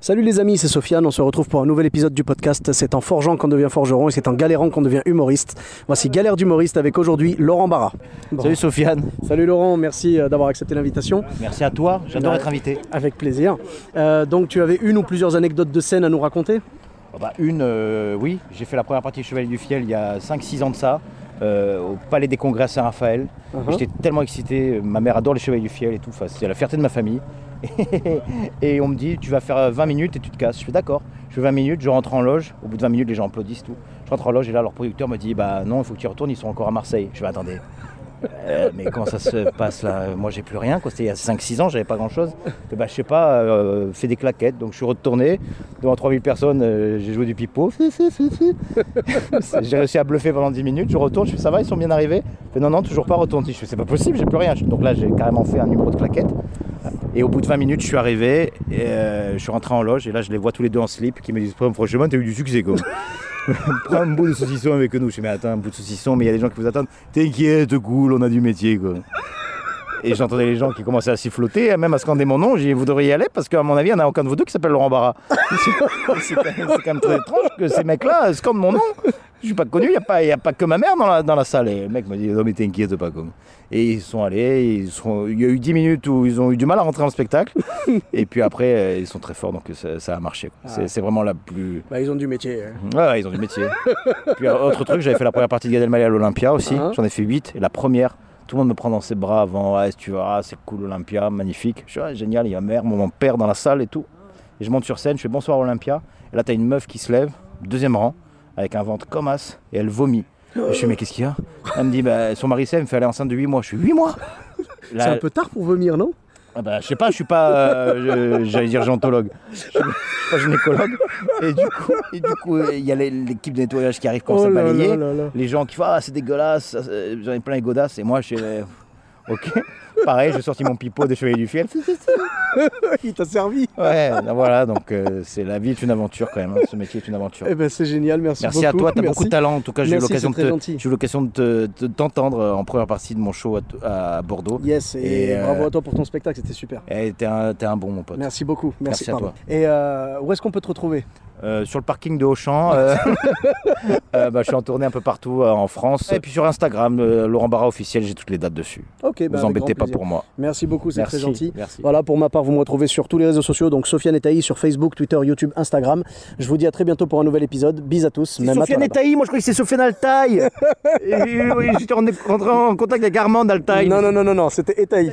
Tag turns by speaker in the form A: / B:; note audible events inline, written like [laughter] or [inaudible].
A: Salut les amis, c'est Sofiane, on se retrouve pour un nouvel épisode du podcast. C'est en forgeant qu'on devient forgeron et c'est en galérant qu'on devient humoriste. Voici Galère d'humoriste avec aujourd'hui Laurent Barra. Bon.
B: Salut Sofiane,
A: Salut Laurent, merci euh, d'avoir accepté l'invitation.
B: merci à toi, j'adore
A: Ouais.
B: être invité.
A: Avec plaisir. Euh, donc tu avais une ou plusieurs anecdotes de scène à nous raconter?
B: Oh bah, une, euh, oui, j'ai fait la première partie Chevalier du Fiel il y a 5-6 ans de ça, euh, au Palais des Congrès à Saint-Raphaël.
A: Uh-huh.
B: J'étais tellement excité, ma mère adore les Chevaliers du Fiel et tout, Enfin, c'est la fierté de ma famille. [laughs] et on me dit, tu vas faire 20 minutes et tu te casses. Je fais d'accord, je fais 20 minutes, je rentre en loge, au bout de 20 minutes les gens applaudissent tout. Je rentre en loge et là leur producteur me dit, bah non, il faut que tu y retournes, ils sont encore à Marseille. Je vais attendez. Euh, mais comment ça se passe là Moi j'ai plus rien, c'était il y a 5-6 ans, j'avais pas grand chose. Bah, je sais pas, euh, fait des claquettes, donc je suis retourné devant 3000 personnes, euh, j'ai joué du pipeau. [laughs] j'ai réussi à bluffer pendant 10 minutes, je retourne, je fais ça va, ils sont bien arrivés Je fais, Non, non, toujours pas retourné. Je fais c'est pas possible, j'ai plus rien. Donc là j'ai carrément fait un numéro de claquettes. Et au bout de 20 minutes, je suis arrivé, euh, je suis rentré en loge, et là je les vois tous les deux en slip qui me disent Franchement, t'as eu du succès quoi. [laughs] Prends un bout de saucisson avec nous. Je dis, mais attends, un bout de saucisson, mais il y a des gens qui vous attendent. T'inquiète, cool, on a du métier, quoi. Et j'entendais les gens qui commençaient à siffloter, même à scander mon nom. J'ai dit, vous devriez y aller parce qu'à mon avis, il n'y en a aucun de vous deux qui s'appelle Laurent Barra. [laughs] c'est quand, même- c'est quand même très étrange que ces mecs-là scandent mon nom. Je suis pas connu, il n'y a, pas- y a pas que ma mère dans la, dans la salle. Et le mec m'a dit, non mais t'inquiète pas. Quoi. Et ils sont allés, ils sont, il y a eu 10 minutes où ils ont eu du mal à rentrer en spectacle. Et puis après, euh, ils sont très forts, donc ça, ça a marché. quoi. C'est- vraiment la plus...
A: Bah ils ont du métier. hein.
B: Ouais, ouais, ils ont du métier. Puis euh, autre truc, j'avais fait la première partie de Gad Elmaleh à l'Olympia aussi.
A: Ah.
B: J'en ai fait 8. Et la première, tout le monde me prend dans ses bras avant. Ouais, tu vois, c'est cool Olympia, magnifique. Je suis génial, il y a ma mère, mon père dans la salle et tout. Et je monte sur scène, je fais bonsoir Olympia. Et là, t'as une meuf qui se lève, deuxième rang, avec un ventre comme as, et elle vomit. Et je fais, mais qu'est-ce qu'il y a? Elle me dit, bah, son mari sait, elle me fait aller enceinte de 8 mois. Je suis 8 mois?
A: C'est un peu tard pour vomir, non?
B: Ah bah, je sais pas, je suis pas, euh, j'allais dire géontologue, je suis pas gynécologue. Et du coup, et du coup, il y a l'équipe de nettoyage qui arrive ça
A: Oh là
B: balayer. Les gens qui font ah c'est dégueulasse, ça, j'en ai plein les godasses. Et moi je suis ok. Pareil, j'ai sorti mon pipeau de chevalier du fiel. [laughs]
A: Il t'a servi
B: Ouais, ben voilà, donc euh, c'est la vie est une aventure quand même. hein. Ce métier est une aventure.
A: Eh ben c'est génial, merci,
B: Merci
A: beaucoup.
B: à toi, tu as
A: Merci.
B: beaucoup de talent. En tout cas, j'ai eu
A: Merci,
B: l'occasion de
A: c'est très
B: te-
A: gentil.
B: j'ai eu l'occasion de te- de t'entendre en première partie de mon show à, à Bordeaux.
A: Yes, et,
B: Et, euh,
A: bravo à toi pour ton spectacle, c'était super.
B: Et t'es un, t'es un bon mon pote.
A: Merci beaucoup. Merci,
B: Merci à
A: pardon.
B: toi.
A: Et euh, où est-ce qu'on peut te retrouver?
B: Euh, sur le parking de Auchan. euh, [laughs] euh, bah, je suis en tournée un peu partout euh, en France. Et puis sur Instagram, euh, Laurent Barra officiel, j'ai toutes les dates dessus.
A: Ok, bah,
B: vous embêtez pas pour moi.
A: Merci beaucoup, c'est très gentil.
B: merci.
A: Voilà, pour ma part, vous me retrouvez sur tous les réseaux sociaux, donc Sofiane et Taï sur Facebook, Twitter, YouTube, Instagram. Je vous dis à très bientôt pour un nouvel épisode. Bis à tous. même
B: Sofiane
A: là-bas.
B: Taï, moi je croyais que c'est Sofiane Altaï. [laughs] Oui, j'étais en- en contact avec Armand Altaï.
A: Non, non, non, non, non, c'était Etaï.